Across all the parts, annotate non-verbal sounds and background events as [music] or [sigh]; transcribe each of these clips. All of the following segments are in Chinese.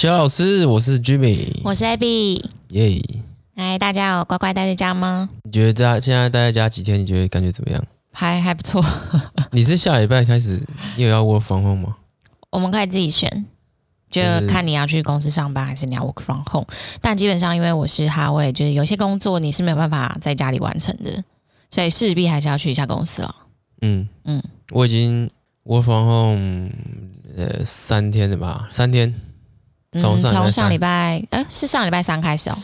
小老师，我是 Jimmy，我是 Abby，耶！哎，大家有乖乖待在家吗？你觉得在现在待在家几天？你觉得感觉怎么样？还还不错。[laughs] 你是下礼拜开始，你有要 work from home 吗？我们可以自己选，就看你要去公司上班还是你要 work from home。但基本上，因为我是哈位，就是有些工作你是没有办法在家里完成的，所以势必还是要去一下公司了。嗯嗯，我已经 work from home 呃三天了吧，三天。从上、嗯、上礼拜，呃，是上礼拜三开始哦。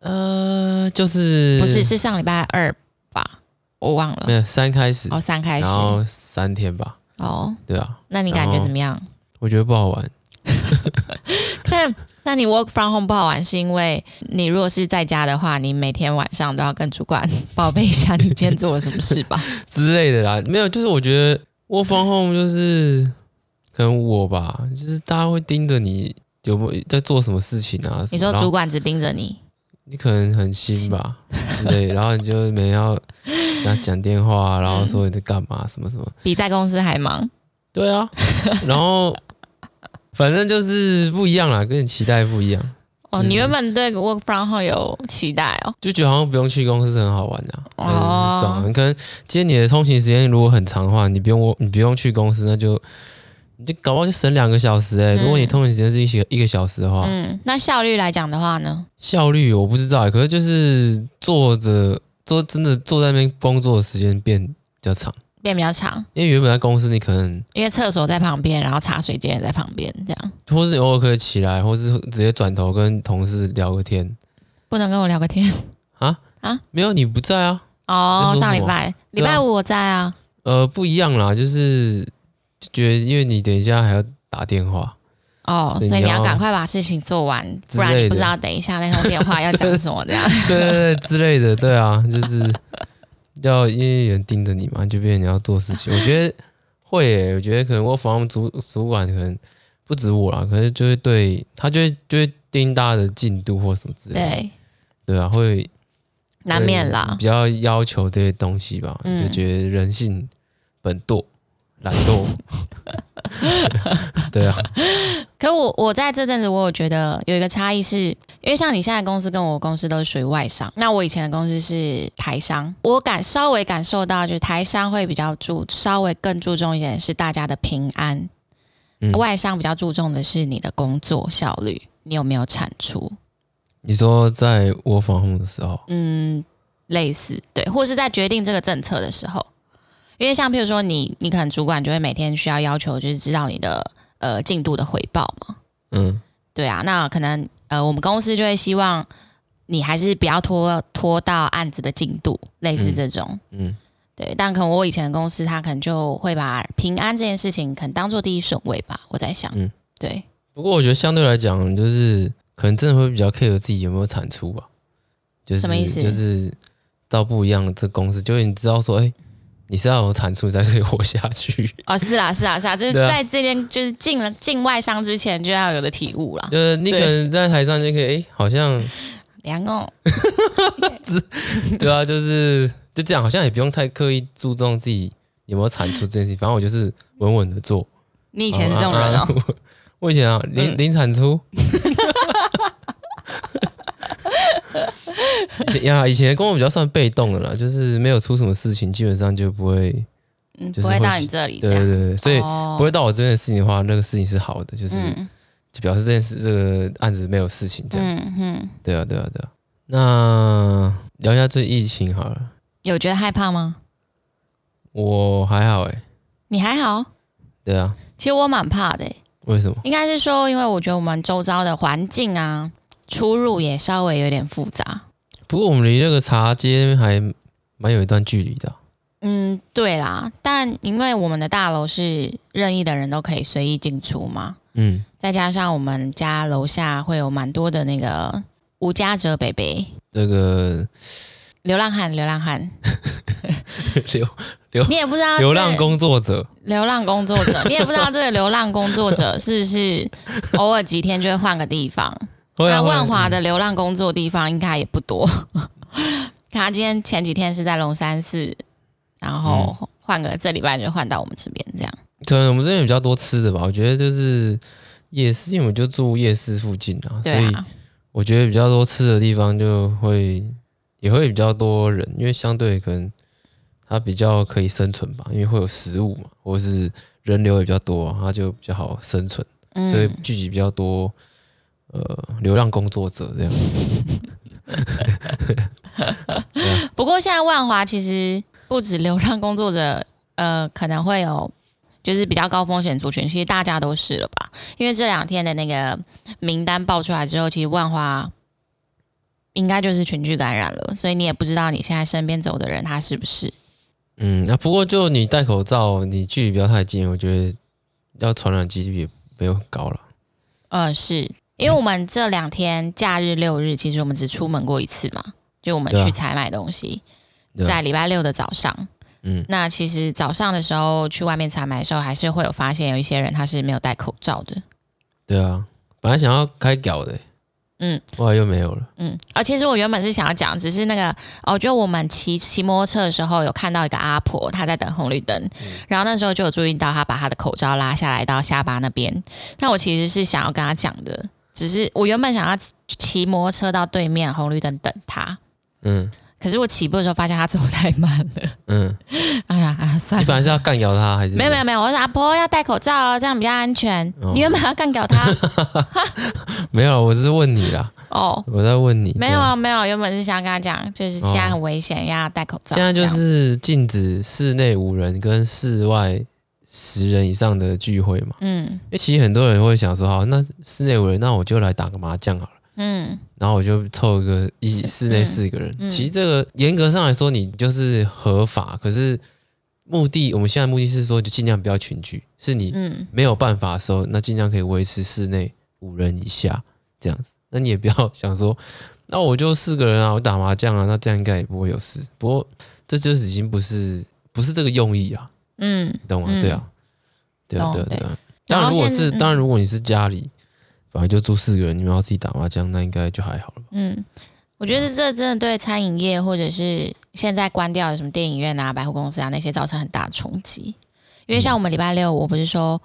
呃，就是不是是上礼拜二吧？我忘了。没有三开始哦，三开始，然后三天吧。哦，对啊。那你感觉怎么样？我觉得不好玩。[laughs] 那那你 work from home 不好玩，是因为你如果是在家的话，你每天晚上都要跟主管报备一下你今天做了什么事吧 [laughs] 之类的啦。没有，就是我觉得 work from home 就是。可能我吧，就是大家会盯着你有没有在做什么事情啊？你说主管只盯着你，你可能很新吧，对，[laughs] 然后你就每天要跟他讲电话，然后说你在干嘛，什么什么，比在公司还忙。对啊，然后反正就是不一样啦，跟你期待不一样。哦，你原本对 work from home 有期待哦，就觉得好像不用去公司是很好玩的，哦，很爽。你可能今天你的通勤时间如果很长的话，你不用我，你不用去公司，那就。你就搞不好就省两个小时哎、欸！如果你通勤时间是一个一个小时的话，嗯，那效率来讲的话呢？效率我不知道，可是就是坐着坐真的坐在那边工作的时间变比较长，变比较长。因为原本在公司你可能因为厕所在旁边，然后茶水间也在旁边，这样，或是你偶尔可以起来，或是直接转头跟同事聊个天。不能跟我聊个天啊啊？没有，你不在啊？哦，上礼拜礼拜五我在啊。呃，不一样啦，就是。就觉得，因为你等一下还要打电话哦，所以你要赶快把事情做完，不然你不知道等一下那通电话要讲什么这样。对对对，之类的，对啊，就是要因为有人盯着你嘛，就变成你要做事情。我觉得会耶，我觉得可能我房主主管可能不止我啦，可能就会对他就会就会盯大家的进度或什么之类的。对对啊，会难免啦，比较要求这些东西吧，嗯、就觉得人性本惰。懒惰，[laughs] 对啊。可我我在这阵子，我有觉得有一个差异是，因为像你现在公司跟我公司都是属于外商，那我以前的公司是台商，我感稍微感受到，就是台商会比较注，稍微更注重一点是大家的平安，嗯、外商比较注重的是你的工作效率，你有没有产出？你说在我访问的时候，嗯，类似对，或是在决定这个政策的时候。因为像譬如说你，你可能主管就会每天需要要求，就是知道你的呃进度的回报嘛。嗯，对啊，那可能呃我们公司就会希望你还是不要拖拖到案子的进度，类似这种。嗯，嗯对。但可能我以前的公司，他可能就会把平安这件事情可能当做第一顺位吧。我在想，嗯，对。不过我觉得相对来讲，就是可能真的会比较 care 自己有没有产出吧。就是什么意思？就是到不一样的这公司，就是你知道说，哎。你是要有产出才可以活下去哦，是啦，是啦，是啦，就是在这边就是进了进外商之前就要有的体悟啦。就是你可能在台上就可以，哎、欸，好像凉哦，[laughs] 对啊，就是就这样，好像也不用太刻意注重自己有没有产出这件事，反正我就是稳稳的做。你以前是这种人哦？我，我以前啊，零零产出。以前呀，以前的工作比较算被动的啦，就是没有出什么事情，基本上就不会，嗯，不会到你这里。对对对，所以不会到我这边的事情的话，那个事情是好的，就是就表示这件事这个案子没有事情这样。嗯嗯，对啊对啊对啊。那聊一下最疫情好了。有觉得害怕吗？我还好哎。你还好？对啊。其实我蛮怕的。为什么？应该是说，因为我觉得我们周遭的环境啊。出入也稍微有点复杂，不过我们离那个茶街还蛮有一段距离的。嗯，对啦，但因为我们的大楼是任意的人都可以随意进出嘛，嗯，再加上我们家楼下会有蛮多的那个无家者北北，那个流浪汉，流浪汉，[laughs] 流流，你也不知道流浪工作者，流浪工作者，你也不知道这个流浪工作者是不是偶尔几天就会换个地方。那万华的流浪工作地方应该也不多。[laughs] 他今天前几天是在龙山寺，然后换个这礼拜就换到我们这边，这样。可能我们这边比较多吃的吧。我觉得就是夜市，因为我就住夜市附近啊，所以我觉得比较多吃的地方就会也会比较多人，因为相对可能它比较可以生存吧，因为会有食物嘛，或是人流也比较多，它就比较好生存，嗯、所以聚集比较多呃流浪工作者这样。[laughs] 不过现在万华其实不止流浪工作者，呃，可能会有。就是比较高风险族群，其实大家都是了吧？因为这两天的那个名单爆出来之后，其实万华应该就是群聚感染了，所以你也不知道你现在身边走的人他是不是。嗯，那不过就你戴口罩，你距离不要太近，我觉得要传染几率也没有很高了。呃，是因为我们这两天假日六日，其实我们只出门过一次嘛，就我们去采买东西，啊、在礼拜六的早上。嗯，那其实早上的时候去外面采买的时候，还是会有发现有一些人他是没有戴口罩的。对啊，本来想要开屌的，嗯，后来又没有了。嗯，啊其实我原本是想要讲，只是那个哦，就我们骑骑摩托车的时候，有看到一个阿婆，她在等红绿灯，嗯、然后那时候就有注意到她把她的口罩拉下来到下巴那边。那我其实是想要跟她讲的，只是我原本想要骑摩托车到对面红绿灯等他。嗯。可是我起步的时候发现他走太慢了。嗯，[laughs] 哎呀啊，算了。你本来是要干掉他还是？没有没有没有，我说阿婆要戴口罩，这样比较安全。哦、你原本要干掉他？[laughs] 没有，我是问你啦。哦，我在问你。没有啊，没有，原本是想跟他讲，就是现在很危险，哦、要戴口罩。现在就是禁止室内五人跟室外十人以上的聚会嘛。嗯，因为其实很多人会想说，好，那室内五人，那我就来打个麻将好了。嗯，然后我就凑一个一室内四个人。嗯嗯、其实这个严格上来说，你就是合法。可是目的，我们现在目的是说，就尽量不要群聚。是你没有办法的时候，那尽量可以维持室内五人以下这样子。那你也不要 [laughs] 想说，那我就四个人啊，我打麻将啊，那这样应该也不会有事。不过这就是已经不是不是这个用意啊。嗯，懂吗？对啊，对啊，对啊，对啊。当然，如果是当然，如果你是家里。本来就住四个人，你们要自己打麻将，那应该就还好了。嗯，我觉得这真的对餐饮业或者是现在关掉的什么电影院啊、百货公司啊那些造成很大的冲击。因为像我们礼拜六，我不是说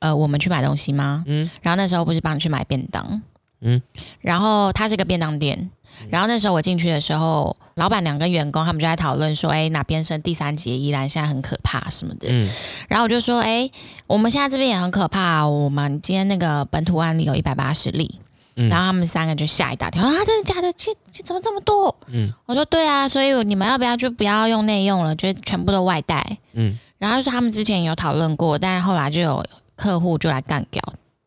呃我们去买东西吗？嗯，然后那时候不是帮你去买便当，嗯，然后它是个便当店。然后那时候我进去的时候，老板娘跟员工他们就在讨论说：“哎，哪边升第三级？依然现在很可怕什么的。嗯”然后我就说：“哎，我们现在这边也很可怕。我们今天那个本土案例有一百八十例。嗯”然后他们三个就吓一大跳：“啊，真的假的？这这怎么这么多？”嗯，我说：“对啊，所以你们要不要就不要用内用了，就全部都外带？”嗯，然后就是他们之前有讨论过，但是后来就有客户就来干掉。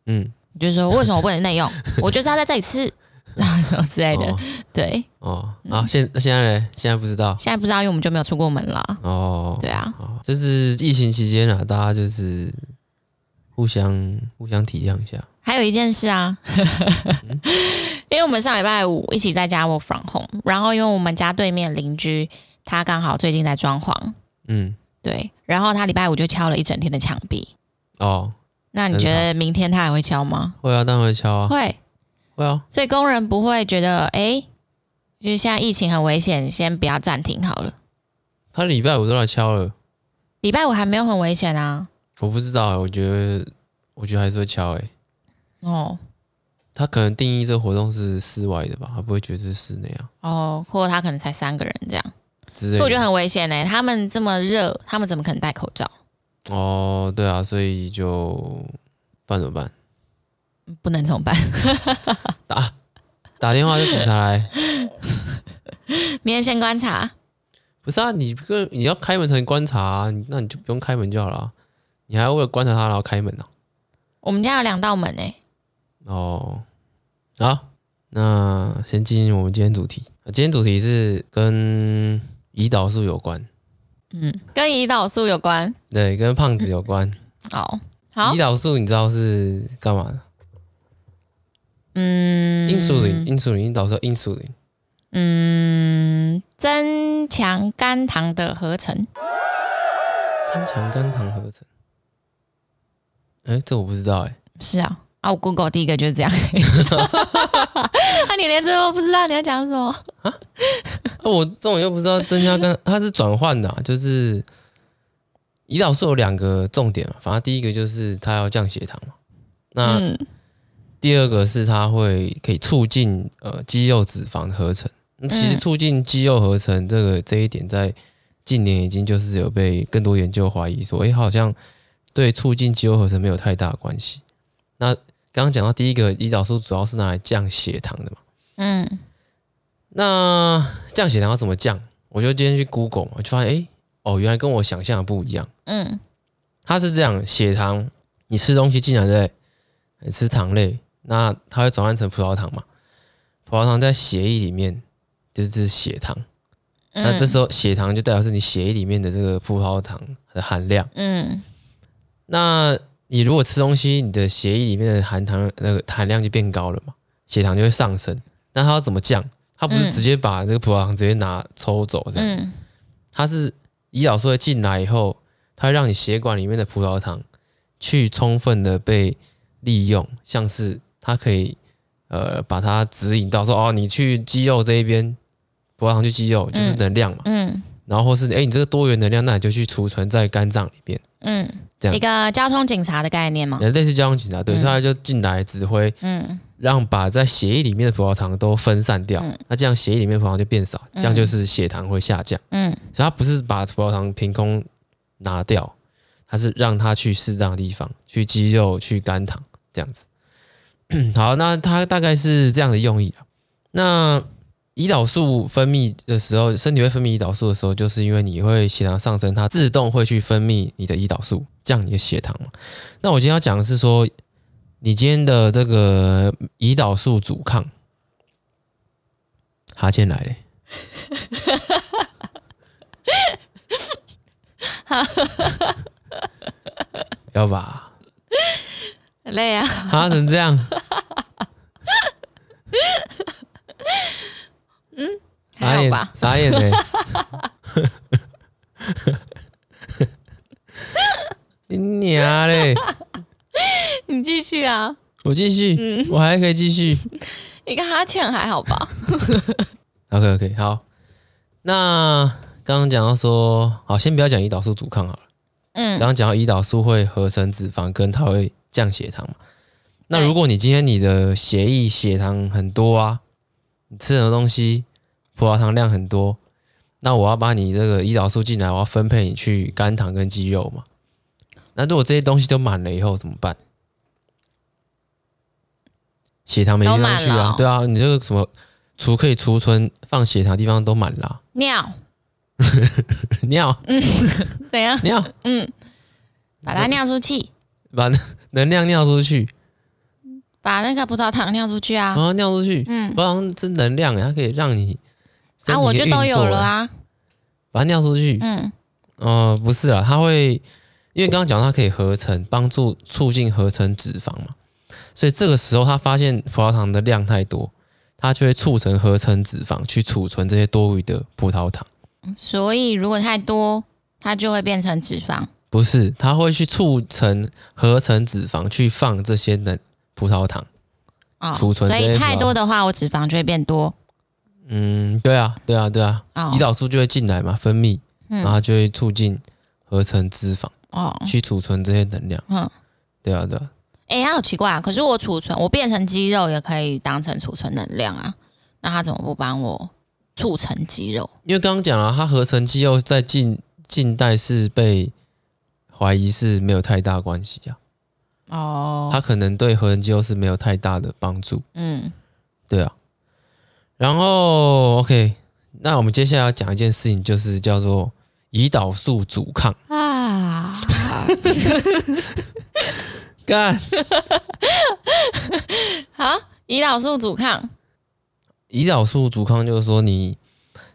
嗯，就说为什么我不能内用？我就是要在这里吃。[laughs] 什么之类的，哦、对。哦。啊，现现在呢？现在不知道，现在不知道，因为我们就没有出过门了。哦，对啊，就是疫情期间啊，大家就是互相互相体谅一下。还有一件事啊，嗯、[laughs] 因为我们上礼拜五一起在家 work from home，然后因为我们家对面邻居他刚好最近在装潢，嗯，对，然后他礼拜五就敲了一整天的墙壁。哦，那你觉得明天他还会敲吗？会啊，当然会敲啊，会。所以工人不会觉得，哎、欸，就是现在疫情很危险，先不要暂停好了。他礼拜五都来敲了，礼拜五还没有很危险啊。我不知道，我觉得，我觉得还是会敲。哎，哦，他可能定义这个活动是室外的吧，他不会觉得是室内啊。哦，或者他可能才三个人这样，我觉得很危险呢。他们这么热，他们怎么可能戴口罩？哦，对啊，所以就办怎么办？不能怎么办？[laughs] 打打电话叫警察来。明天先观察。不是啊，你个你要开门才能观察啊，那你就不用开门就好了。你还要为了观察他然后开门呢？我们家有两道门诶。哦，好，那先进入我们今天主题。今天主题是跟胰岛素有关。嗯，跟胰岛素有关。对，跟胖子有关。好，好。胰岛素你知道是干嘛的？嗯，insulin，insulin，胰岛素 insulin，嗯，增强肝糖的合成，增强肝糖合成，哎、欸，这我不知道、欸，哎，是啊，啊，我 Google 第一个就是这样，那、[laughs] 啊、你连这都不知道，你要讲什么？啊？我这种又不知道增加肝，它是转换的、啊，就是胰岛素有两个重点嘛，反正第一个就是它要降血糖嘛，那。嗯第二个是它会可以促进呃肌肉脂肪的合成。其实促进肌肉合成这个这一点，在近年已经就是有被更多研究怀疑说，哎，好像对促进肌肉合成没有太大关系。那刚刚讲到第一个胰岛素主要是拿来降血糖的嘛，嗯，那降血糖要怎么降？我就今天去 Google 嘛，就发现，哎，哦，原来跟我想象的不一样。嗯，它是这样，血糖你吃东西进来对，你吃糖类，那它会转换成葡萄糖嘛？葡萄糖在血液里面。就是血糖，那这时候血糖就代表是你血液里面的这个葡萄糖的含量。嗯，那你如果吃东西，你的血液里面的含糖那个含量就变高了嘛，血糖就会上升。那它要怎么降？它不是直接把这个葡萄糖直接拿抽走这样，它是胰岛素会进来以后，它会让你血管里面的葡萄糖去充分的被利用，像是它可以呃把它指引到说哦，你去肌肉这一边。葡萄糖去肌肉就是能量嘛，嗯，嗯。然后或是哎、欸，你这个多元能量，那你就去储存在肝脏里边，嗯，这样。一个交通警察的概念嘛，类似交通警察，对，所以他就进来指挥，嗯，让把在血液里面的葡萄糖都分散掉，嗯、那这样血液里面葡萄糖就变少，这样就是血糖会下降，嗯，所以他不是把葡萄糖凭空拿掉，他是让它去适当的地方，去肌肉、去肝糖这样子。[clears throat] 好，那它大概是这样的用意，那。胰岛素分泌的时候，身体会分泌胰岛素的时候，就是因为你会血糖上升，它自动会去分泌你的胰岛素，降你的血糖嘛。那我今天要讲的是说，你今天的这个胰岛素阻抗，哈欠来嘞，[laughs] 要吧？累啊，哈成这样。嗯，傻眼呢。[laughs] 你娘嘞！你继续啊，我继续，嗯，我还可以继续。一个哈欠还好吧？[laughs] OK OK，好。那刚刚讲到说，好，先不要讲胰岛素阻抗好了。嗯，刚刚讲到胰岛素会合成脂肪，跟它会降血糖嘛。那如果你今天你的血液血糖很多啊，你吃什么东西？葡萄糖量很多，那我要把你这个胰岛素进来，我要分配你去肝糖跟肌肉嘛。那如果这些东西都满了以后怎么办？血糖没地方去啊，对啊，你这个什么储可以储存放血糖的地方都满了啊。尿，[laughs] 尿，嗯，[laughs] 怎样？尿，嗯，把它尿出去，把能量尿出去。把那个葡萄糖尿出去啊！啊，尿出去，嗯，葡萄糖是能量，它可以让你啊，我就都有了啊，把它尿出去，嗯，哦、呃，不是啊，它会，因为刚刚讲它可以合成，帮助促进合成脂肪嘛，所以这个时候它发现葡萄糖的量太多，它就会促成合成脂肪去储存这些多余的葡萄糖。所以如果太多，它就会变成脂肪？不是，它会去促成合成脂肪去放这些的。葡萄糖啊，储存、哦，所以太多的话，我脂肪就会变多。嗯，对啊，对啊，对啊，胰岛素就会进来嘛，分泌，嗯、然后就会促进合成脂肪，哦，去储存这些能量。嗯，对啊，对啊。哎、欸，它好奇怪啊！可是我储存，我变成肌肉也可以当成储存能量啊。那它怎么不帮我促成肌肉？因为刚刚讲了，它合成肌肉在近近代是被怀疑是没有太大关系啊。哦，它可能对合成肌肉是没有太大的帮助。嗯，对啊。然后，OK，那我们接下来要讲一件事情，就是叫做胰岛素阻抗啊。干，[laughs] 好，胰岛素阻抗。胰岛素阻抗就是说，你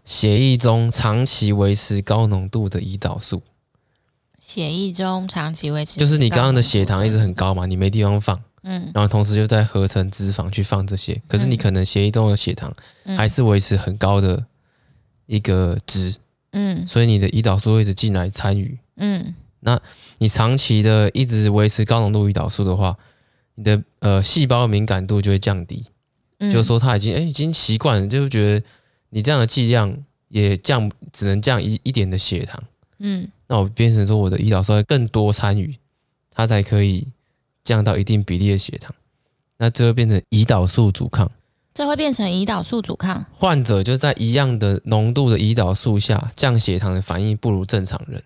血液中长期维持高浓度的胰岛素。血液中长期维持，就是你刚刚的血糖一直很高嘛，你没地方放，嗯，然后同时就在合成脂肪去放这些，可是你可能血液中的血糖还是维持很高的一个值，嗯，所以你的胰岛素会一直进来参与，嗯，那你长期的一直维持高浓度胰岛素的话，你的呃细胞敏感度就会降低，嗯，就是说他已经哎已经习惯了，就是觉得你这样的剂量也降，只能降一一点的血糖，嗯。那我变成说，我的胰岛素会更多参与，它才可以降到一定比例的血糖。那这会变成胰岛素阻抗。这会变成胰岛素阻抗。患者就在一样的浓度的胰岛素下，降血糖的反应不如正常人，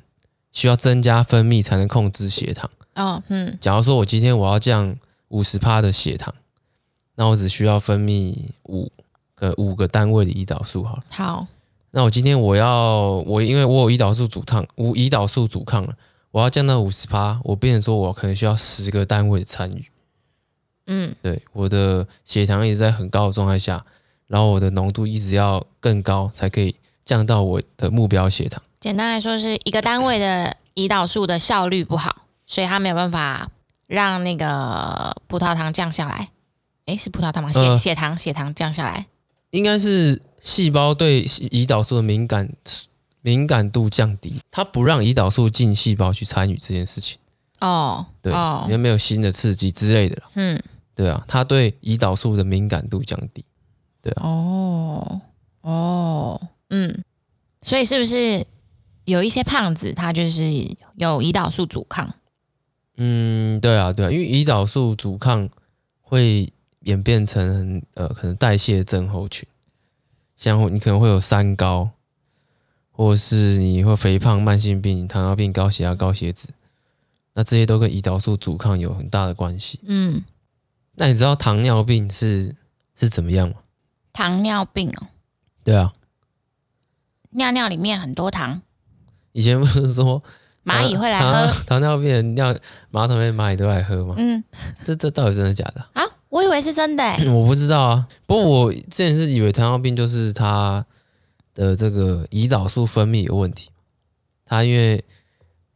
需要增加分泌才能控制血糖。哦，嗯。假如说我今天我要降五十帕的血糖，那我只需要分泌五个五个单位的胰岛素好了。好。那我今天我要我因为我有胰岛素阻抗，无胰岛素阻抗了，我要降到五十趴，我变成说我可能需要十个单位参与。嗯，对，我的血糖一直在很高的状态下，然后我的浓度一直要更高，才可以降到我的目标血糖。简单来说，是一个单位的胰岛素的效率不好，所以它没有办法让那个葡萄糖降下来。诶，是葡萄糖吗？血、呃、血糖血糖降下来，应该是细胞对胰岛素的敏感敏感度降低，它不让胰岛素进细胞去参与这件事情。哦，对，哦，因为没有新的刺激之类的嗯。对啊，它对胰岛素的敏感度降低。对啊。哦哦，嗯，所以是不是有一些胖子他就是有胰岛素阻抗？嗯，对啊，对啊，因为胰岛素阻抗会演变成呃，可能代谢症候群，像你可能会有三高，或是你会肥胖、慢性病、糖尿病、高血压、高血脂，那这些都跟胰岛素阻抗有很大的关系。嗯。那你知道糖尿病是是怎么样吗？糖尿病哦，对啊，尿尿里面很多糖。以前不是说蚂蚁会来喝糖，糖尿病人尿马桶里面蚂蚁都来喝吗？嗯，这这到底真的假的啊？我以为是真的，我不知道啊。不过我之前是以为糖尿病就是他的这个胰岛素分泌有问题，他因为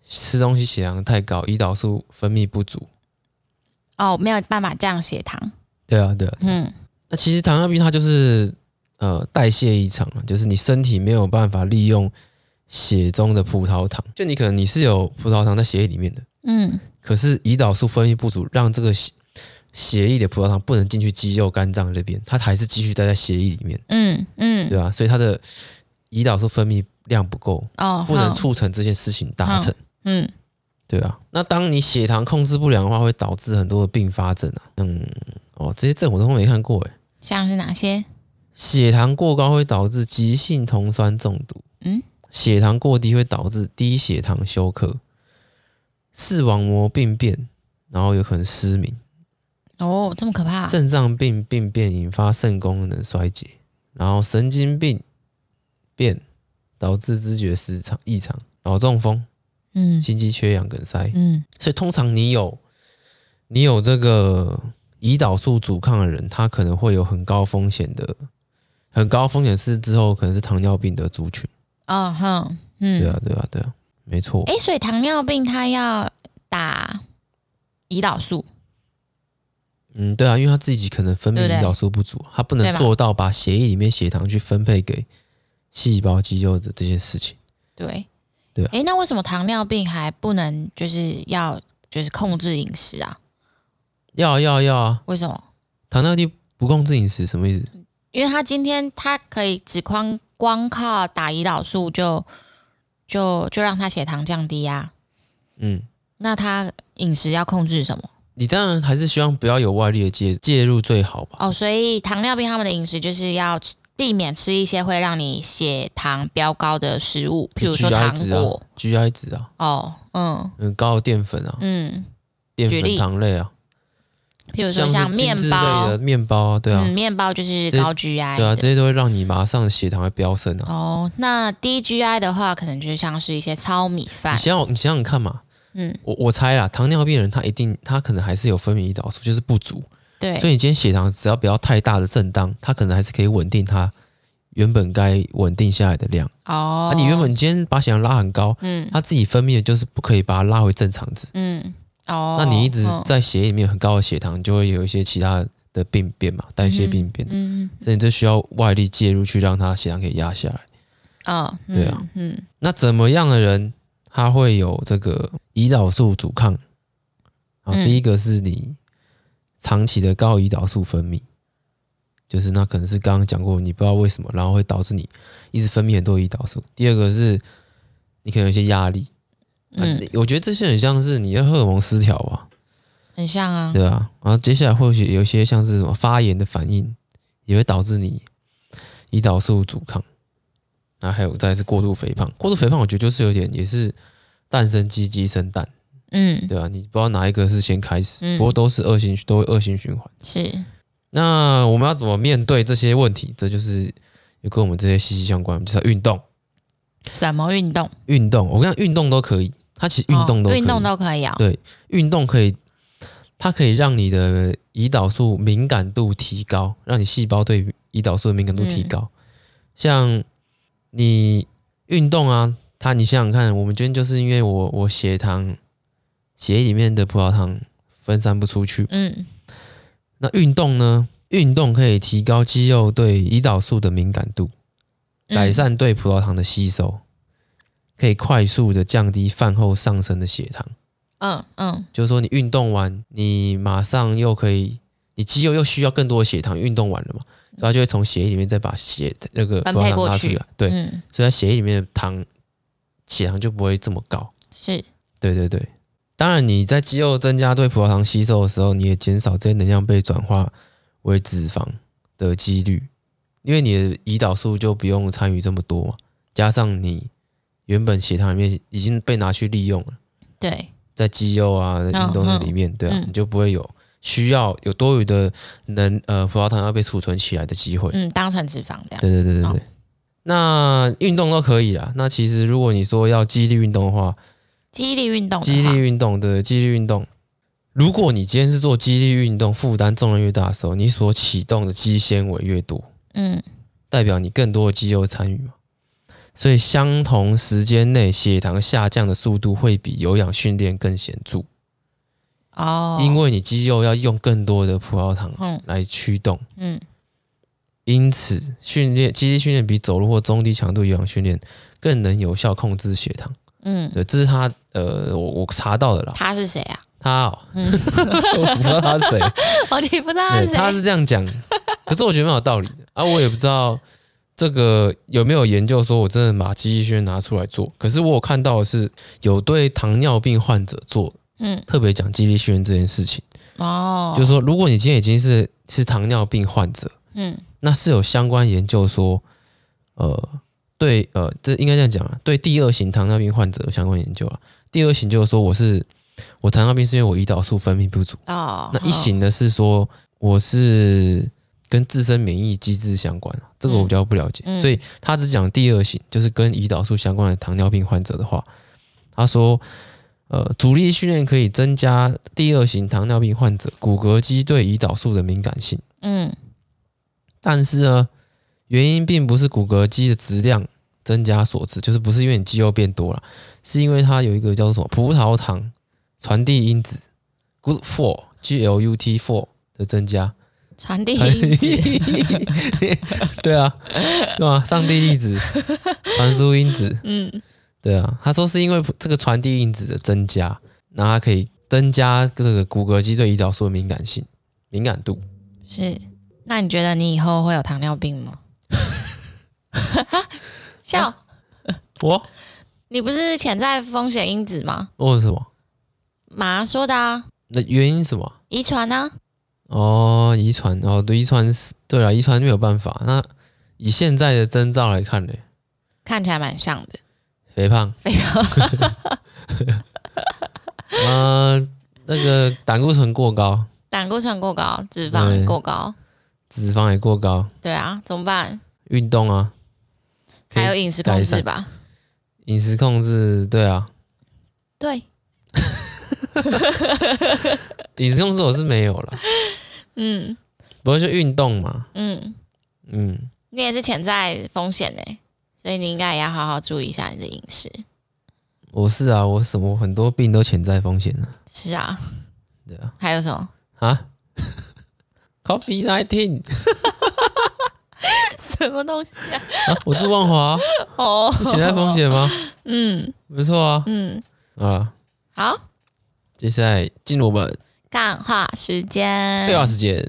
吃东西血糖太高，胰岛素分泌不足。哦，没有办法降血糖。对啊，对啊。嗯，那其实糖尿病它就是呃代谢异常啊，就是你身体没有办法利用血中的葡萄糖，就你可能你是有葡萄糖在血液里面的，嗯，可是胰岛素分泌不足，让这个血血液的葡萄糖不能进去肌肉、肝脏这边，它还是继续待在血液里面。嗯嗯，对吧？所以它的胰岛素分泌量不够，哦，不能促成这件事情达成。嗯。对啊，那当你血糖控制不良的话，会导致很多的并发症啊。嗯，哦，这些症我都没看过诶。像是哪些？血糖过高会导致急性酮酸中毒。嗯，血糖过低会导致低血糖休克、视网膜病变，然后有可能失明。哦，这么可怕！肾脏病病变引发肾功能衰竭，然后神经病变导致知觉失常异常，脑中风。嗯，心肌缺氧、梗塞。嗯，所以通常你有你有这个胰岛素阻抗的人，他可能会有很高风险的，很高风险是之后可能是糖尿病的族群。哦，哼，嗯，对啊，对啊，对啊，没错。哎，所以糖尿病他要打胰岛素。嗯，对啊，因为他自己可能分泌胰岛素不足，对对，他不能做到把血液里面血糖去分配给细胞、肌肉的这些事情。对。对、啊，哎，那为什么糖尿病还不能就是要就是控制饮食啊？要要要啊！为什么？糖尿病不控制饮食什么意思？因为他今天他可以只光光靠打胰岛素就就就让他血糖降低呀、啊。嗯，那他饮食要控制什么？你当然还是希望不要有外力的介介入最好吧？哦，所以糖尿病他们的饮食就是要。避免吃一些会让你血糖飙高的食物，譬如说糖果、GI 值啊，哦，嗯，很高的淀粉啊，嗯，淀粉糖类啊，譬如说像面包的面包。啊，对啊，嗯，面包就是高 GI，对啊，这些都会让你马上血糖会飙升啊。哦，那低 GI 的话，可能就像是一些糙米饭。你想，你想想看嘛，嗯，我我猜啦，糖尿病人他一定他可能还是有分泌胰岛素，就是不足。对，所以你今天血糖只要不要太大的震荡，它可能还是可以稳定它原本该稳定下来的量。哦，啊，你原本你今天把血糖拉很高，嗯，它自己分泌的就是不可以把它拉回正常值，嗯，哦，那你一直在血液里面很高的血糖，就会有一些其他的病变嘛，代谢病变，嗯，所以你就需要外力介入去让它血糖给压下来。哦，对啊，嗯，那怎么样的人他会有这个胰岛素阻抗？啊，第一个是你。长期的高胰岛素分泌，就是那可能是刚刚讲过，你不知道为什么，然后会导致你一直分泌很多胰岛素。第二个是你可能有一些压力，嗯，我觉得这些很像是你的荷尔蒙失调吧。很像啊，对啊。然后接下来或许有一些像是什么发炎的反应，也会导致你胰岛素阻抗。那还有再是过度肥胖，过度肥胖我觉得就是有点也是蛋生鸡，鸡生蛋，嗯，对啊，你不知道哪一个是先开始，嗯、不过都是恶性，都会恶性循环。是。那我们要怎么面对这些问题？这就是有跟我们这些息息相关，就是要运动。什么运动？运动，我跟你讲，运动都可以。它其实运动都可以，运动都可以啊。对，运动可以，它可以让你的胰岛素敏感度提高，让你细胞对胰岛素的敏感度提高。嗯、像你运动啊，它你想想看，我们今天就是因为我我血糖血液里面的葡萄糖分散不出去，嗯。那运动呢？运动可以提高肌肉对胰岛素的敏感度，改善对葡萄糖的吸收，可以快速的降低饭后上升的血糖。嗯嗯，就是说你运动完，你马上又可以，你肌肉又需要更多的血糖，运动完了嘛，所以它就会从血液里面再把血那个葡萄糖拿出来。对，所以它血液里面的糖血糖就不会这么高。是，对对对。当然，你在肌肉增加对葡萄糖吸收的时候，你也减少这些能量被转化为脂肪的几率，因为你的胰岛素就不用参与这么多嘛。加上你原本血糖里面已经被拿去利用了，对，在肌肉啊、在运动的里面，对啊，你就不会有需要有多余的能呃葡萄糖要被储存起来的机会，嗯，当成脂肪这样。对对对对对。那运动都可以啦。那其实如果你说要激励运动的话，肌力运动，肌力运动对肌力运动。如果你今天是做肌力运动，负担重量越大的时候，你所启动的肌纤维越多，嗯，代表你更多的肌肉参与嘛。所以相同时间内，血糖下降的速度会比有氧训练更显著。哦，因为你肌肉要用更多的葡萄糖来驱动，嗯，因此训练肌力训练比走路或中低强度有氧训练更能有效控制血糖。嗯，对，这是他呃，我我查到的啦。他是谁啊？他哦，嗯、[laughs] 我不知道他是谁。[laughs] 哦，你不知道他是谁？他是这样讲，可是我觉得蛮有道理的啊。我也不知道这个有没有研究说，我真的把肌力训练拿出来做。可是我有看到的是有对糖尿病患者做，嗯，特别讲肌力训练这件事情。哦，就是说，如果你今天已经是是糖尿病患者，嗯，那是有相关研究说，呃。对，呃，这应该这样讲啊。对第二型糖尿病患者有相关研究啊。第二型就是说，我是我糖尿病是因为我胰岛素分泌不足哦。那一型的是说我是跟自身免疫机制相关，这个我比较不了解。嗯、所以他只讲第二型，就是跟胰岛素相关的糖尿病患者的话，他说，呃，阻力训练可以增加第二型糖尿病患者骨骼肌对胰岛素的敏感性。嗯，但是呢，原因并不是骨骼肌的质量。增加所致，就是不是因为你肌肉变多了，是因为它有一个叫做什么葡萄糖传递因子 GLUT4 G L U T four 的增加，传递因子，[laughs] 对啊，对啊？上帝粒子传输因子，[laughs] 嗯，对啊，他说是因为这个传递因子的增加，然后它可以增加这个骨骼肌对胰岛素的敏感性、敏感度。是，那你觉得你以后会有糖尿病吗？[laughs] 笑，啊、我，你不是潜在风险因子吗？为什么？妈说的啊。那原因是什么？遗传呢？哦，遗传哦，对，遗传是，对啊，遗传没有办法。那以现在的征兆来看呢？看起来蛮像的。肥胖，肥胖。呃，[laughs] 那个胆固醇过高，胆固醇过高，脂肪过高，脂肪也过高。对啊，怎么办？运动啊。还有饮食控制吧，饮食控制，对啊，对，[laughs] 饮食控制我是没有了，嗯，不过就运动嘛，嗯。嗯，你也是潜在风险呢，所以你应该也要好好注意一下你的饮食。我是啊，我什么很多病都潜在风险呢？是啊，对啊，还有什么？啊？[laughs] Coffee nineteen。什么东西啊？啊我是万华哦，潜在风险吗？嗯，没错啊。嗯啊，好，接下来进入我们干话时间。废话时间。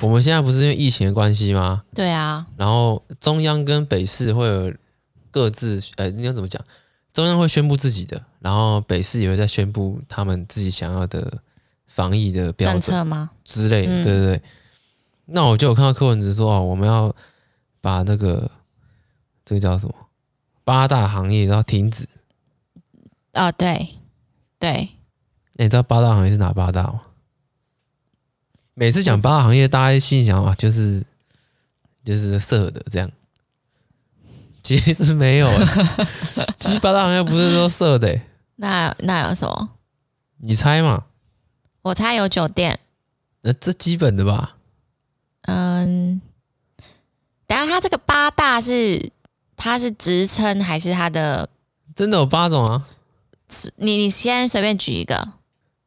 我我们现在不是因为疫情的关系吗？对啊。然后中央跟北市会有各自，呃，应该怎么讲？中央会宣布自己的，然后北市也会再宣布他们自己想要的防疫的标准政策吗？之类的，对对对。那我就有看到柯文哲说，哦，我们要把那个这个叫什么八大行业都要停止。哦，对对。你知道八大行业是哪八大吗？每次讲八大行业，大家心想啊，就是就是色的这样。其实没有，其实八大好像不是说色的。那那有什么？你猜嘛？我猜有酒店。那这基本的吧？嗯。等下，他这个八大是他是职称还是他的？真的有八种啊？你你先随便举一个。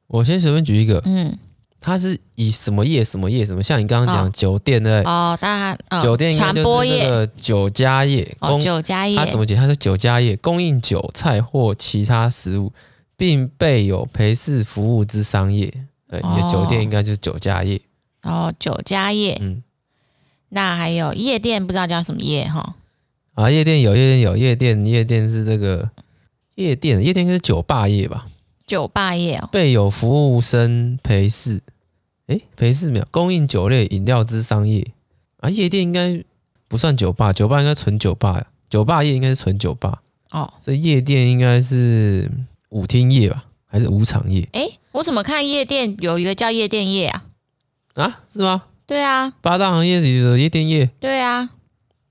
我先随便举一个，嗯，它是以什么业什么业什么，像你刚刚讲酒店的哦，当然，酒店传播业、酒家业、哦，酒家业，它怎么解？它是酒家业，供应酒菜或其他食物，并备有陪侍服务之商业。呃，你的酒店应该就是酒家业。哦，酒家业，嗯，那还有夜店，不知道叫什么业哈？啊，夜店有，夜店有，夜店，夜店是这个夜店，夜店应该是酒吧业吧？酒吧业哦，备有服务生陪侍，哎，陪侍没有供应酒类饮料之商业啊。夜店应该不算酒吧，酒吧应该纯酒吧呀。酒吧业应该是纯酒吧哦，所以夜店应该是舞厅业吧，还是舞场业？哎，我怎么看夜店有一个叫夜店业啊？啊，是吗？对啊，八大行业里的夜店业。对啊，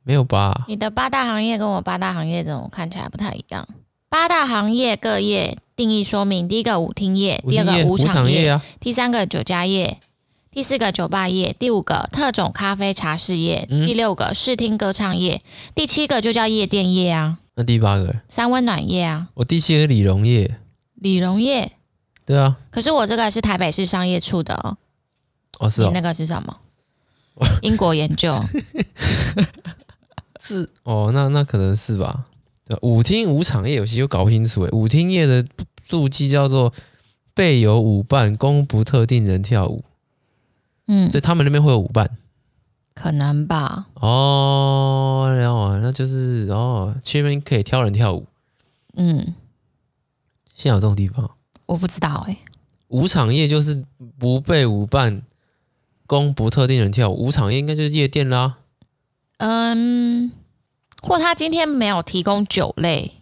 没有吧？你的八大行业跟我八大行业怎么看起来不太一样？八大行业各业。定义说明：第一个舞厅业，第二个舞场业，业啊、第三个酒家业，第四个酒吧业，第五个特种咖啡茶室业，嗯、第六个视听歌唱业，第七个就叫夜店业啊。那第八个？三温暖业啊。我第七个理容业。理容业。对啊。可是我这个是台北市商业处的哦。哦，是哦。你那个是什么？英国研究。[laughs] 是哦，那那可能是吧。对，舞厅舞场业有些又搞不清楚诶。舞厅业的。注记叫做备有舞伴，供不特定人跳舞。嗯，所以他们那边会有舞伴，可能吧？哦，然后那就是哦，去那边可以挑人跳舞。嗯，现在有这种地方？我不知道哎、欸。舞场业就是不备舞伴，供不特定人跳舞。舞场业应该就是夜店啦。嗯，或他今天没有提供酒类。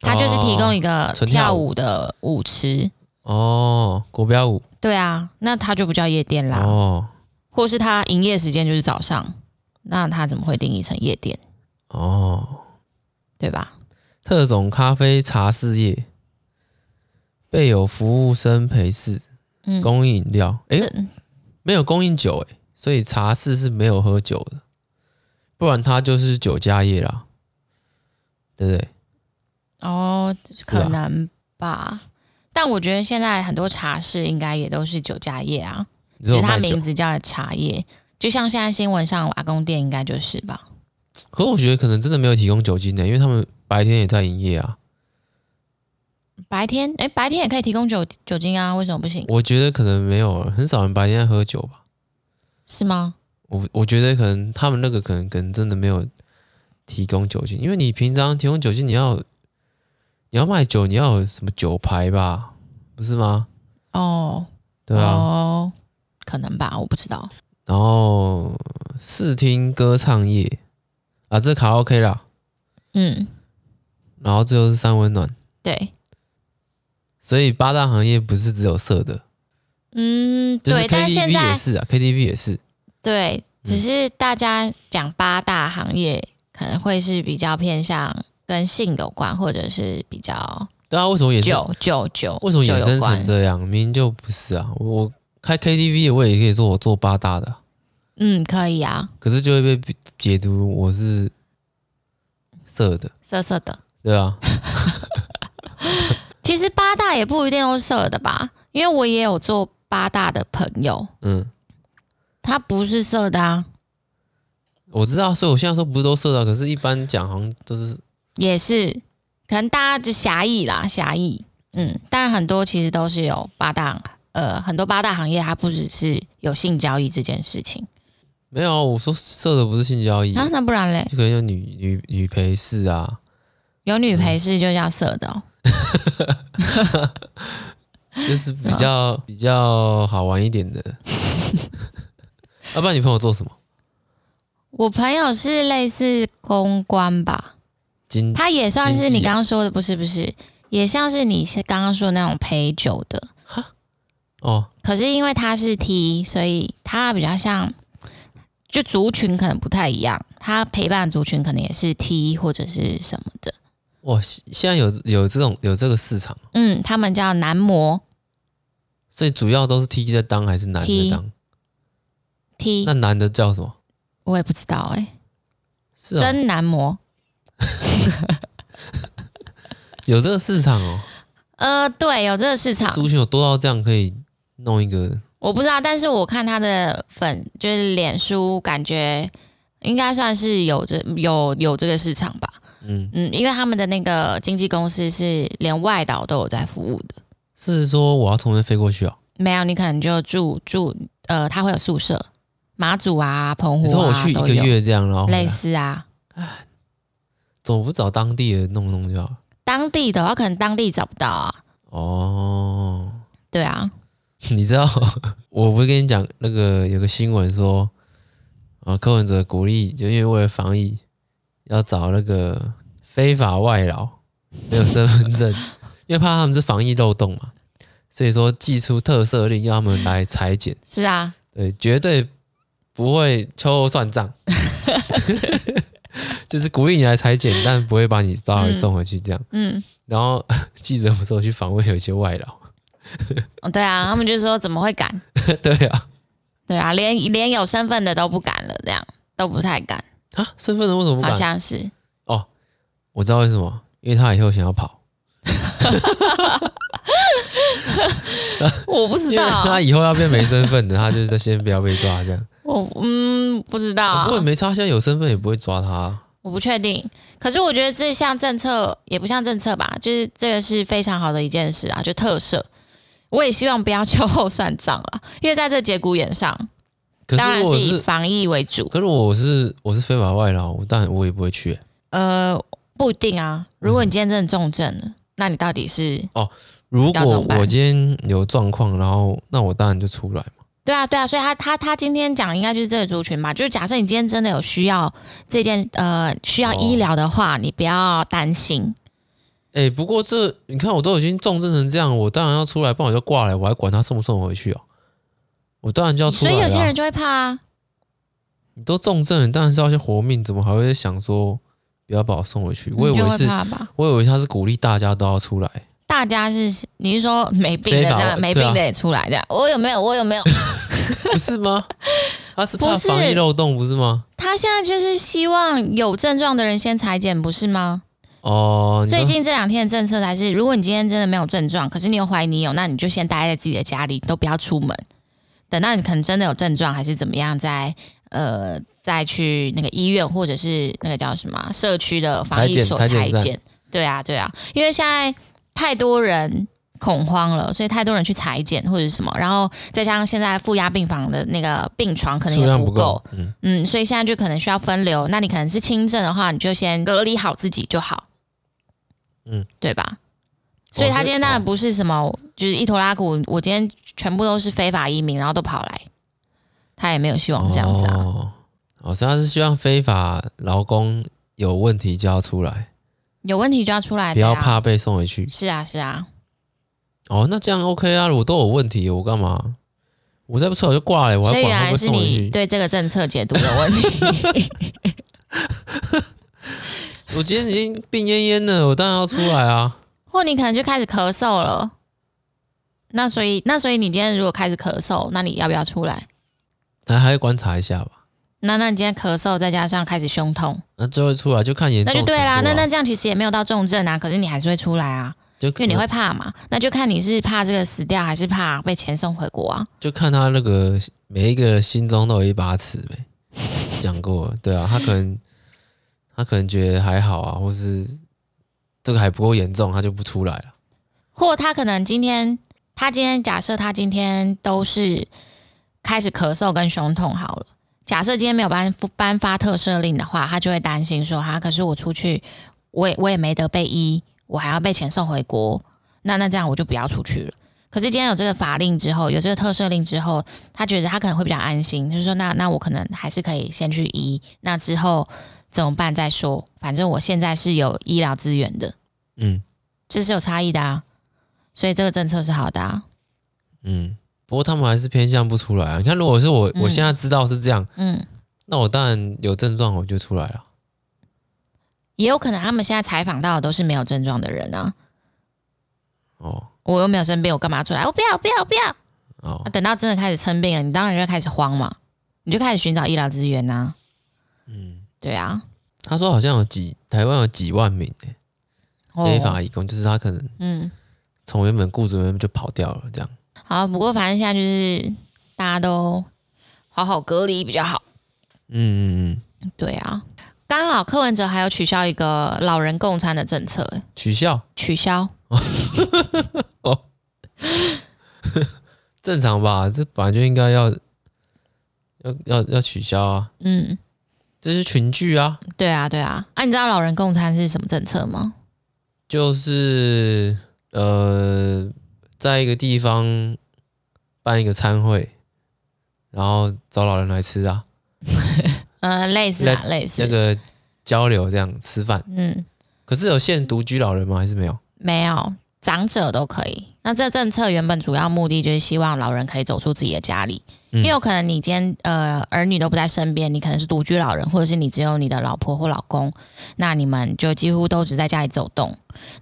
他就是提供一个跳舞的舞池哦，国标舞。对啊，那他就不叫夜店啦。哦，或是他营业时间就是早上，那他怎么会定义成夜店？哦，对吧？特种咖啡茶事业，备有服务生陪侍，供应饮料。哎、没有供应酒哎、欸，所以茶室是没有喝酒的，不然他就是酒家业啦，对不对？哦，可能吧，啊、但我觉得现在很多茶室应该也都是酒家业啊，其实它名字叫茶叶，就像现在新闻上阿公店应该就是吧。可我觉得可能真的没有提供酒精的，因为他们白天也在营业啊。白天哎，白天也可以提供酒酒精啊，为什么不行？我觉得可能没有，很少人白天喝酒吧？是吗？我我觉得可能他们那个可能可能真的没有提供酒精，因为你平常提供酒精你要。你要卖酒，你要有什么酒牌吧？不是吗？哦，对啊，哦，可能吧，我不知道。然后视听歌唱业啊，这卡拉 OK 啦。嗯，然后最后是三温暖。对，所以八大行业不是只有色的。嗯，对，但 KTV 也是啊，KTV 也是。对，只是大家讲八大行业，可能会是比较偏向。跟性有关，或者是比较对啊？为什么也是酒酒酒？为什么衍生成这样？明明就不是啊！我开 KTV，我也可以说我做八大的。嗯，可以啊。可是就会被解读我是色的，色色的，对啊。[laughs] 其实八大也不一定都是色的吧？因为我也有做八大的朋友，嗯，他不是色的啊。我知道，所以我现在说不是都色的，可是一般讲好像都是。也是，可能大家就狭义啦，狭义，嗯，但很多其实都是有八大，呃，很多八大行业它不只是有性交易这件事情。没有，我说色的不是性交易啊，那不然嘞？就可能有女女女陪侍啊，有女陪侍就叫色的哦。[laughs] 就是比较比较好玩一点的。[laughs] 要、啊、不然你朋友做什么？我朋友是类似公关吧，他也算是你刚刚说的，不是不是，也像是你是刚刚说的那种陪酒的。哈哦，可是因为他是 T，所以他比较像，就族群可能不太一样，他陪伴族群可能也是 T 或者是什么的。哇，现在有有这种有这个市场？嗯，他们叫男模，所以主要都是 T 在当还是男的当？T 那男的叫什么？我也不知道哎、欸。是、哦、真男模，[laughs] 有这个市场哦。呃，对，有这个市场。族群有多到这样可以弄一个？我不知道，但是我看他的粉就是脸书，感觉应该算是有这有有这个市场吧。嗯嗯，因为他们的那个经纪公司是连外岛都有在服务的。是说我要从那飞过去哦？没有，你可能就住住呃，他会有宿舍。马祖啊，澎湖啊，你说我去一个月这样，然后类似啊，怎么不找当地的弄弄就好？当地的话，可能当地找不到啊。哦，对啊，你知道，[laughs] 我不是跟你讲那个有个新闻说，啊，柯文哲鼓励，就因为为了防疫，要找那个非法外劳，没有身份证，[laughs] 因为怕他们是防疫漏洞嘛，所以说祭出特赦令，要他们来裁剪。是啊，对，绝对。不会秋后算账，[laughs] 就是鼓励你来裁剪，但不会把你抓回送回去这样。嗯，嗯然后 [laughs] 记者不是去访问有一些外劳，哦，对啊，他们就说怎么会敢？[laughs] 对啊，对啊，连连有身份的都不敢了，这样都不太敢啊。身份的为什么不敢？好像是哦，我知道为什么，因为他以后想要跑。我不知道，他以后要变没身份的，他就是先不要被抓这样。我嗯不知道，不过没差，现在有身份也不会抓他。我不确定，可是我觉得这项政策也不像政策吧，就是这个是非常好的一件事啊，就特赦。我也希望不要秋后算账了，[laughs] 因为在这节骨眼上，当然是以防疫为主。可是我是我是非法外劳，我当然我也不会去。呃，不一定啊，如果你今天真的重症了，那你到底是哦？如果我今天有状况，然后那我当然就出来。对啊，对啊，所以他他他今天讲应该就是这个族群嘛，就是假设你今天真的有需要这件呃需要医疗的话，哦、你不要担心。哎、欸，不过这你看我都已经重症成这样，我当然要出来，不然我就挂了，我还管他送不送我回去哦。我当然就要出来。所以有些人就会怕啊。你都重症，当然是要去活命，怎么还会想说不要把我送回去？我以为是，我以为他是鼓励大家都要出来。大家是你是说没病的这样，没病的也出来这样？我有没有？我有没有？[laughs] 不是吗？[laughs] 他是怕防疫漏洞，不是吗？他现在就是希望有症状的人先裁剪，不是吗？哦，最近这两天的政策才是，如果你今天真的没有症状，可是你又怀疑你有，那你就先待在自己的家里，都不要出门。等到你可能真的有症状还是怎么样，再呃再去那个医院或者是那个叫什么社区的防疫所裁剪。对啊，对啊，因为现在。太多人恐慌了，所以太多人去裁剪或者是什么，然后再加上现在负压病房的那个病床可能也不够，嗯，嗯，所以现在就可能需要分流。那你可能是轻症的话，你就先隔离好自己就好，嗯，对吧？所以他今天当然不是什么，哦、就是一拖拉库，我今天全部都是非法移民，然后都跑来，他也没有希望这样子啊。哦，哦，所以他是希望非法劳工有问题就要出来。有问题就要出来，不要怕被送回去。是啊，是啊。哦，那这样 OK 啊？我都有问题，我干嘛？我再不出来就挂了。我还所以原来是你对这个政策解读有问题。[laughs] 我今天已经病恹恹的，我当然要出来啊。或你可能就开始咳嗽了。那所以，那所以你今天如果开始咳嗽，那你要不要出来？那还要观察一下吧。那那你今天咳嗽，再加上开始胸痛，那就会出来就看严重。那就对啦，那那这样其实也没有到重症啊，可是你还是会出来啊，就因为你会怕嘛。那就看你是怕这个死掉，还是怕被遣送回国啊？就看他那个每一个心中都有一把尺呗。讲过，对啊，他可能他可能觉得还好啊，或是这个还不够严重，他就不出来了。或他可能今天他今天假设他今天都是开始咳嗽跟胸痛好了，假设今天没有颁颁发特赦令的话，他就会担心说哈，可是我出去，我也我也没得被医，我还要被遣送回国，那那这样我就不要出去了。可是今天有这个法令之后，有这个特赦令之后，他觉得他可能会比较安心，就是说那那我可能还是可以先去医，那之后怎么办再说，反正我现在是有医疗资源的，嗯，这是有差异的啊，所以这个政策是好的啊，嗯，不过他们还是偏向不出来啊。你看，如果是我，我现在知道是这样，嗯，那我当然有症状我就出来了，也有可能他们现在采访到的都是没有症状的人啊，哦。我又没有生病，我干嘛出来？我不要，不要，不要！哦，等到真的开始生病了，你当然就开始慌嘛，你就开始寻找医疗资源呐、啊。嗯，对啊。他说好像有几台湾有几万名诶，非法移工，就是他可能嗯，从原本雇主那边就跑掉了这样。好，不过反正现在就是大家都好好隔离比较好。嗯嗯嗯，对啊。刚好柯文哲还有取消一个老人共餐的政策，取消？取消。[laughs] 哦，正常吧？这本来就应该要要要要取消啊。嗯，这是群聚啊。对啊，对啊。啊，你知道老人共餐是什么政策吗？就是呃，在一个地方办一个餐会，然后找老人来吃啊。[laughs] 嗯、呃，类似啊，类似那个交流这样吃饭。嗯，可是有限独居老人吗？还是没有？没有，长者都可以。那这政策原本主要目的就是希望老人可以走出自己的家里，嗯、因为有可能你今天呃儿女都不在身边，你可能是独居老人，或者是你只有你的老婆或老公，那你们就几乎都只在家里走动。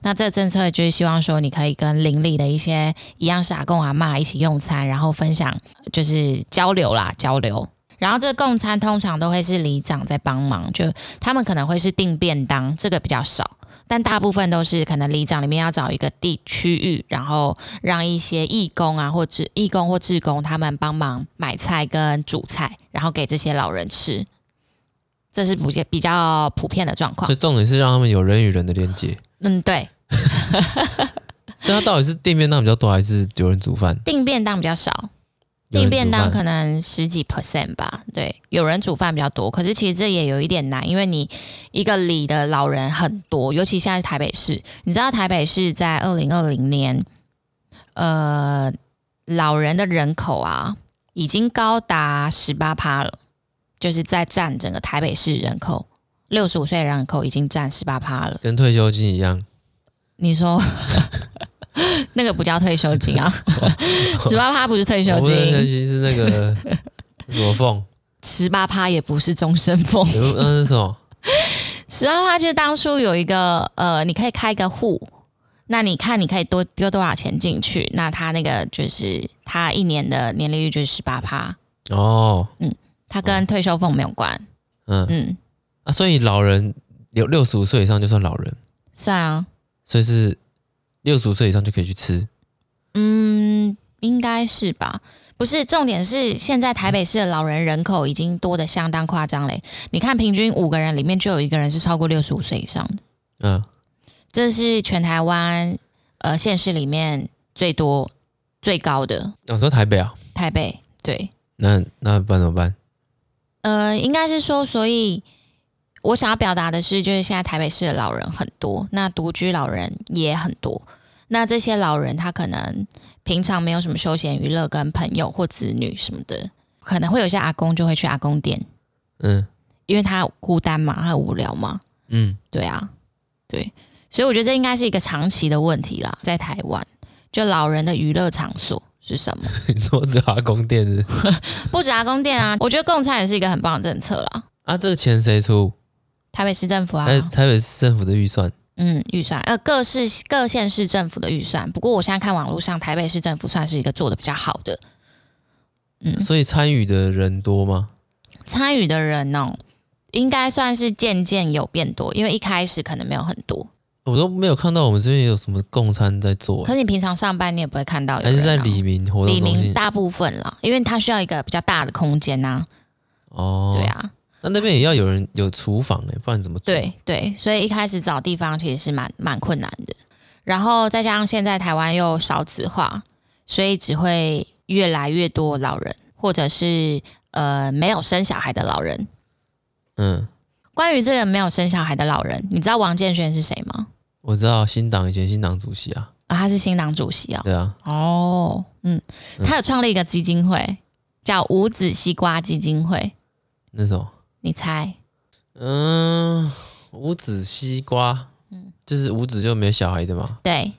那这政策就是希望说你可以跟邻里的一些一样是阿公阿嬷一起用餐，然后分享就是交流啦交流。然后这个共餐通常都会是里长在帮忙，就他们可能会是订便当，这个比较少。但大部分都是可能里长里面要找一个地区域，然后让一些义工啊，或者义工或志工他们帮忙买菜跟煮菜，然后给这些老人吃。这是普遍比较普遍的状况。所以重点是让他们有人与人的连接。嗯，对。[laughs] 所以他到底是订便当比较多，还是有人煮饭？订便当比较少。订便当可能十几 percent 吧，对，有人煮饭比较多。可是其实这也有一点难，因为你一个里的老人很多，尤其现在是台北市，你知道台北市在二零二零年，呃，老人的人口啊，已经高达十八趴了，就是在占整个台北市人口，六十五岁的人口已经占十八趴了，跟退休金一样。你说？[laughs] 那个不叫退休金啊，[laughs] 十八趴不是退休金，退休金是那个 [laughs] 什么俸，十八趴也不是终身俸，那是什么？十八趴就是当初有一个呃，你可以开个户，那你看你可以多丢多少钱进去，那他那个就是他一年的年利率就是十八趴哦，嗯，他跟退休俸没有关，嗯。嗯。啊，所以老人有六十五岁以上就算老人，算啊，所以是。六十五岁以上就可以去吃，嗯，应该是吧？不是，重点是现在台北市的老人人口已经多得相当夸张嘞。你看，平均五个人里面就有一个人是超过六十五岁以上的，嗯，这是全台湾呃县市里面最多最高的。我说台北啊，台北对。那那办怎么办？呃，应该是说，所以。我想要表达的是，就是现在台北市的老人很多，那独居老人也很多。那这些老人他可能平常没有什么休闲娱乐，跟朋友或子女什么的，可能会有些阿公就会去阿公店，嗯，因为他孤单嘛，他无聊嘛，嗯，对啊，对，所以我觉得这应该是一个长期的问题啦，在台湾，就老人的娱乐场所是什么？[laughs] 你说是阿公店是？[laughs] 不止阿公店啊，我觉得共餐也是一个很棒的政策啦。啊，这个钱谁出？台北市政府啊，台北市政府的预算，嗯，预算，呃，各市各县市政府的预算。不过我现在看网络上，台北市政府算是一个做的比较好的，嗯，所以参与的人多吗？参与的人哦，应该算是渐渐有变多，因为一开始可能没有很多。我都没有看到我们这边有什么共餐在做。可是你平常上班你也不会看到有，还是在李明活动中心？里民大部分了，因为它需要一个比较大的空间呐、啊。哦，对啊。那那边也要有人有厨房哎、欸，不然怎么做？对对，所以一开始找地方其实是蛮蛮困难的。然后再加上现在台湾又少子化，所以只会越来越多老人，或者是呃没有生小孩的老人。嗯，关于这个没有生小孩的老人，你知道王建煊是谁吗？我知道新党以前新党主席啊，啊，他是新党主席啊。对啊。哦，嗯，他有创立一个基金会，嗯、叫无子西瓜基金会。那什么？你猜？嗯，无子西瓜，嗯，就是无子就没有小孩的嘛。对。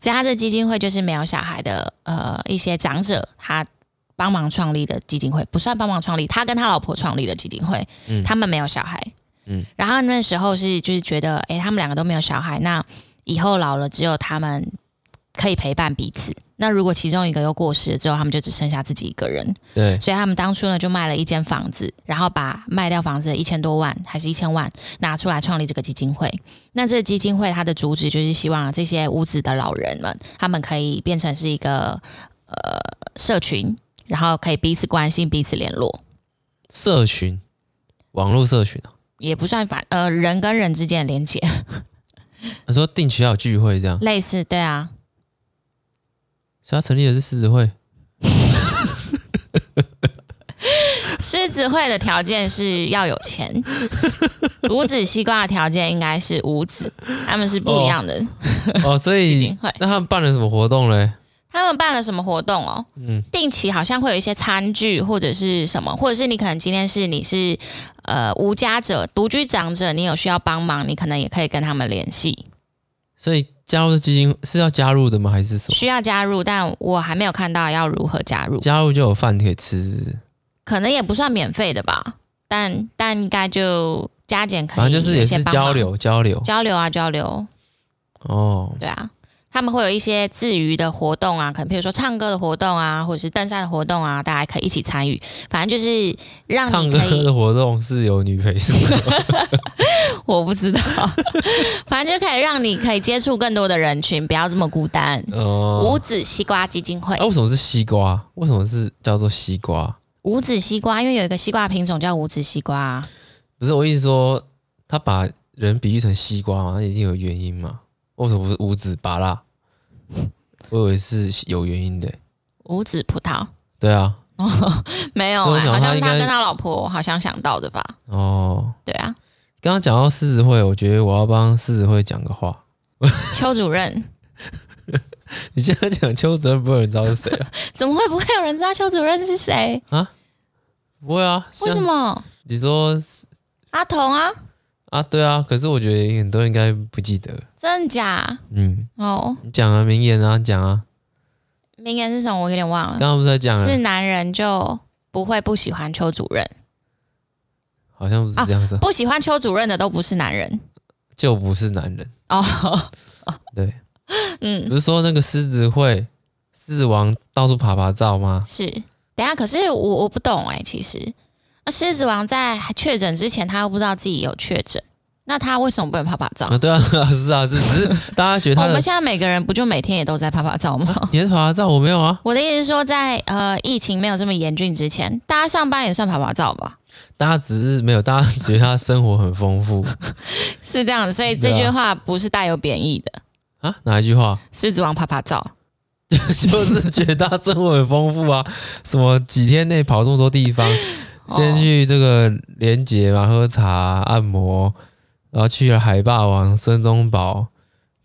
其实他的基金会就是没有小孩的，呃，一些长者他帮忙创立的基金会，不算帮忙创立，他跟他老婆创立的基金会，嗯，他们没有小孩，嗯，然后那时候是就是觉得，诶，他们两个都没有小孩，那以后老了只有他们可以陪伴彼此。那如果其中一个又过世了之后，他们就只剩下自己一个人。对，所以他们当初呢就卖了一间房子，然后把卖掉房子的一千多万还是一千万拿出来创立这个基金会。那这个基金会它的主旨就是希望这些屋子的老人们，他们可以变成是一个呃社群，然后可以彼此关心、彼此联络。社群，网络社群啊，也不算反呃人跟人之间的连接。[laughs] 他说定期要有聚会这样，类似对啊。所以他成立的是狮子会。[laughs] 狮子会的条件是要有钱，五子西瓜的条件应该是五子，他们是不一样的哦。哦，所以那他们办了什么活动嘞？他们办了什么活动哦？嗯，定期好像会有一些餐具或者是什么，或者是你可能今天是你是呃无家者、独居长者，你有需要帮忙，你可能也可以跟他们联系。所以。加入的基金是要加入的吗？还是什么？需要加入，但我还没有看到要如何加入。加入就有饭可以吃，可能也不算免费的吧，但但应该就加减可以。反正就是也是交流交流交流啊交流。哦，对啊。他们会有一些自娱的活动啊，可能比如说唱歌的活动啊，或者是登山的活动啊，大家可以一起参与。反正就是让你可以。唱歌的活动是有女陪是吗？[laughs] 我不知道，反正就可以让你可以接触更多的人群，不要这么孤单。哦。无子西瓜基金会。啊，为什么是西瓜？为什么是叫做西瓜？无子西瓜，因为有一个西瓜品种叫无子西瓜。不是我意思说，他把人比喻成西瓜嘛，那一定有原因嘛。为什么不是五指芭乐？[laughs] 我以为是有原因的。五指葡萄？对啊。哦，[laughs] 没有、欸，好像他跟他老婆好像想到的吧？哦，对啊。刚刚讲到狮子会，我觉得我要帮狮子会讲个话。[laughs] 邱主任，你现在讲邱主任，不会有人知道是谁啊？怎么会不会有人知道邱主任是谁啊？不会啊。为什么？你说阿童啊？啊，对啊，可是我觉得很多人应该不记得，真的假？嗯，哦，你讲啊，名言啊，讲啊，名言是什么？我有点忘了。刚刚不是在讲，是男人就不会不喜欢邱主任，好像不是这样子。啊，不喜欢邱主任的都不是男人，就不是男人哦。对，嗯，不是说那个狮子会狮子王到处爬爬照吗？是，等下，可是我我不懂哎，其实。那狮子王在确诊之前，他又不知道自己有确诊，那他为什么不能拍拍照？啊，对啊，[laughs] 是啊，是只是大家觉得他我们现在每个人不就每天也都在拍拍照吗？[laughs] 你是拍拍照，我没有啊。我的意思是说在，在呃疫情没有这么严峻之前，大家上班也算拍拍照吧？大家只是没有，大家觉得他生活很丰富，[laughs] 是这样的。所以这句话不是带有贬义的啊？哪一句话？狮子王拍拍照，就是觉得他生活很丰富啊，什么几天内跑这么多地方。先去这个连结嘛，喝茶、按摩，然后去了海霸王、孙东宝、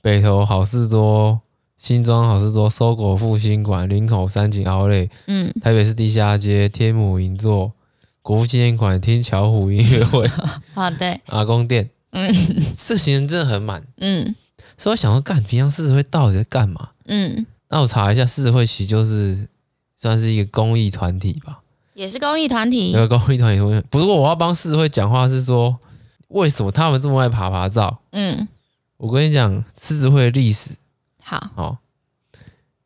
北投好事多、新庄好事多、搜狗复兴馆、林口三井奥莱，嗯，台北市地下街、天母银座、国父纪念馆、听巧虎音乐会，[laughs] 啊对，阿公店，嗯，这行程真的很满，嗯，所以我想说，干平常狮子会到底在干嘛？嗯，那我查一下，狮子会其实就是算是一个公益团体吧。也是公益团体，有个公益团体。不过我要帮狮子会讲话，是说为什么他们这么爱爬爬照？嗯，我跟你讲，狮子会的历史。好，哦，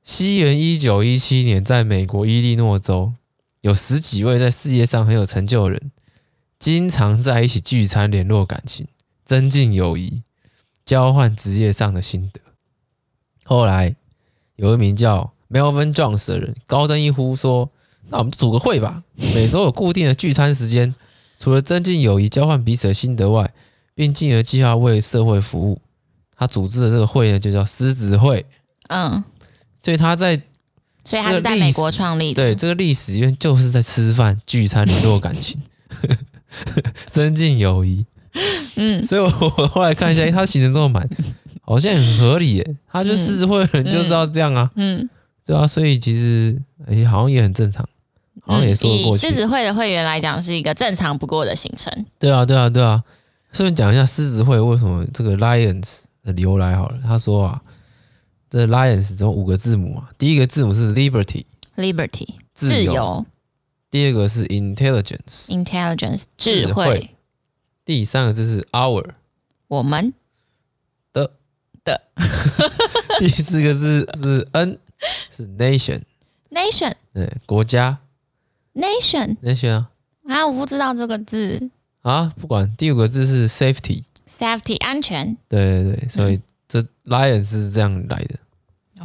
西元一九一七年，在美国伊利诺州，有十几位在事业上很有成就的人，经常在一起聚餐，联络感情，增进友谊，交换职业上的心得。后来，有一名叫 Melvin Jones 的人高登一呼说。那我们组个会吧，每周有固定的聚餐时间，除了增进友谊、交换彼此的心得外，并进而计划为社会服务。他组织的这个会呢，就叫狮子会。嗯，所以他在所以他是在美国创立的。对，这个历史因为就是在吃饭聚餐联络感情，[laughs] 增进友谊。嗯，所以我我后来看一下，他行程这么满，好像很合理耶。他就狮子会的人就是要这样啊，嗯，对啊，所以其实哎、欸，好像也很正常，好像也说得过狮子会的会员来讲，是一个正常不过的行程。对啊，对啊，对啊。顺便讲一下狮子会为什么这个 Lions 的由来好了。他说啊，这 Lions 总共五个字母啊，第一个字母是 Liberty，Liberty 自由。第二个是 Intelligence，Intelligence 智慧。第三个字是 Our，我们的的。[laughs] 第四个字是 N，是 Nation，Nation 对国家，Nation，Nation 啊啊，我不知道这个字。啊，不管第五个字是 safety，safety 安全。对对对，所以这 lion 是这样来的。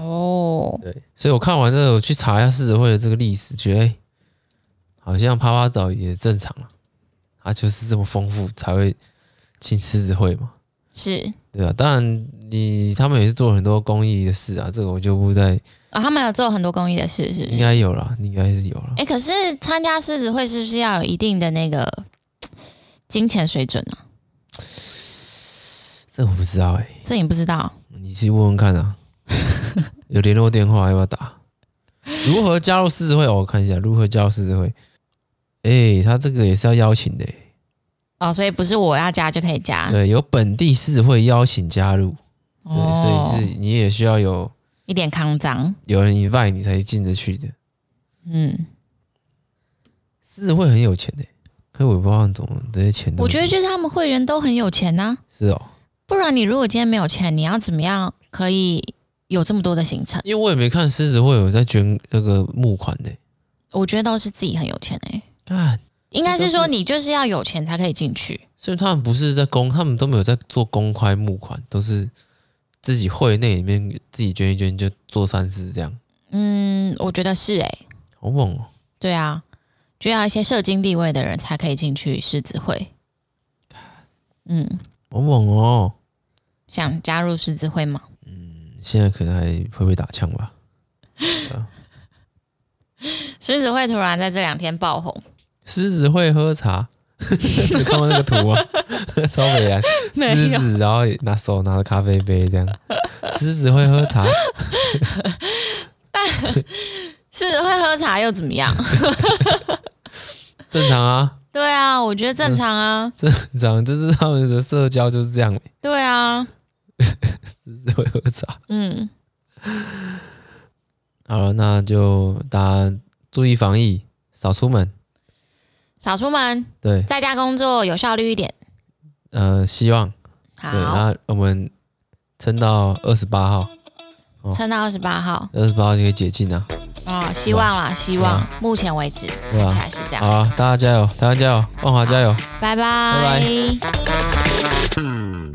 哦，对，所以我看完之后，我去查一下狮子会的这个历史，觉得、欸、好像趴趴走也正常啊，它就是这么丰富才会进狮子会嘛。是，对啊，当然你他们也是做了很多公益的事啊，这个我就不再。啊、哦，他们有做很多公益的事，是不是？应该有啦，应该是有啦。哎、欸，可是参加狮子会是不是要有一定的那个？[tsk] 金钱水准呢、啊？这我不知道哎、欸，这你不知道？你去问问看啊。[laughs] 有联络电话要不要打？如何加入狮子会？我看一下如何加入狮子会。哎、欸，他这个也是要邀请的、欸、哦，所以不是我要加就可以加。对，有本地狮子会邀请加入。对，哦、所以是你也需要有一点康张，有人 invite 你才进得去的。嗯，狮子会很有钱的、欸。可我不知道怎么这些钱。我觉得就是他们会员都很有钱呐、啊。是哦。不然你如果今天没有钱，你要怎么样可以有这么多的行程？因为我也没看狮子会有在捐那个募款的。我觉得都是自己很有钱哎。啊，应该是说你就是要有钱才可以进去。所以他们不是在公，他们都没有在做公开募款，都是自己会那里面自己捐一捐就做善事这样。嗯，我觉得是哎。好猛哦。对啊。就要一些社经地位的人才可以进去狮子会。嗯，好猛哦！想加入狮子会吗？嗯，现在可能还会被打枪吧。[laughs] 狮子会突然在这两天爆红。狮子会喝茶，[laughs] 你看过那个图吗？[laughs] 超美啊！狮子，然后拿手拿着咖啡杯这样。狮子会喝茶。狮子会喝茶又怎么样？正常啊。对啊，我觉得正常啊。正常就是他们的社交就是这样。对啊。狮子会喝茶。嗯。好了，那就大家注意防疫，少出门。少出门。对。在家工作有效率一点。呃，希望。好。那我们撑到二十八号。撑到二十八号，二十八号就可以解禁了。哦，希望啦，希望。目前为止看起来是这样。好啊，大家加油，大家加油，万华加油，拜拜，拜拜。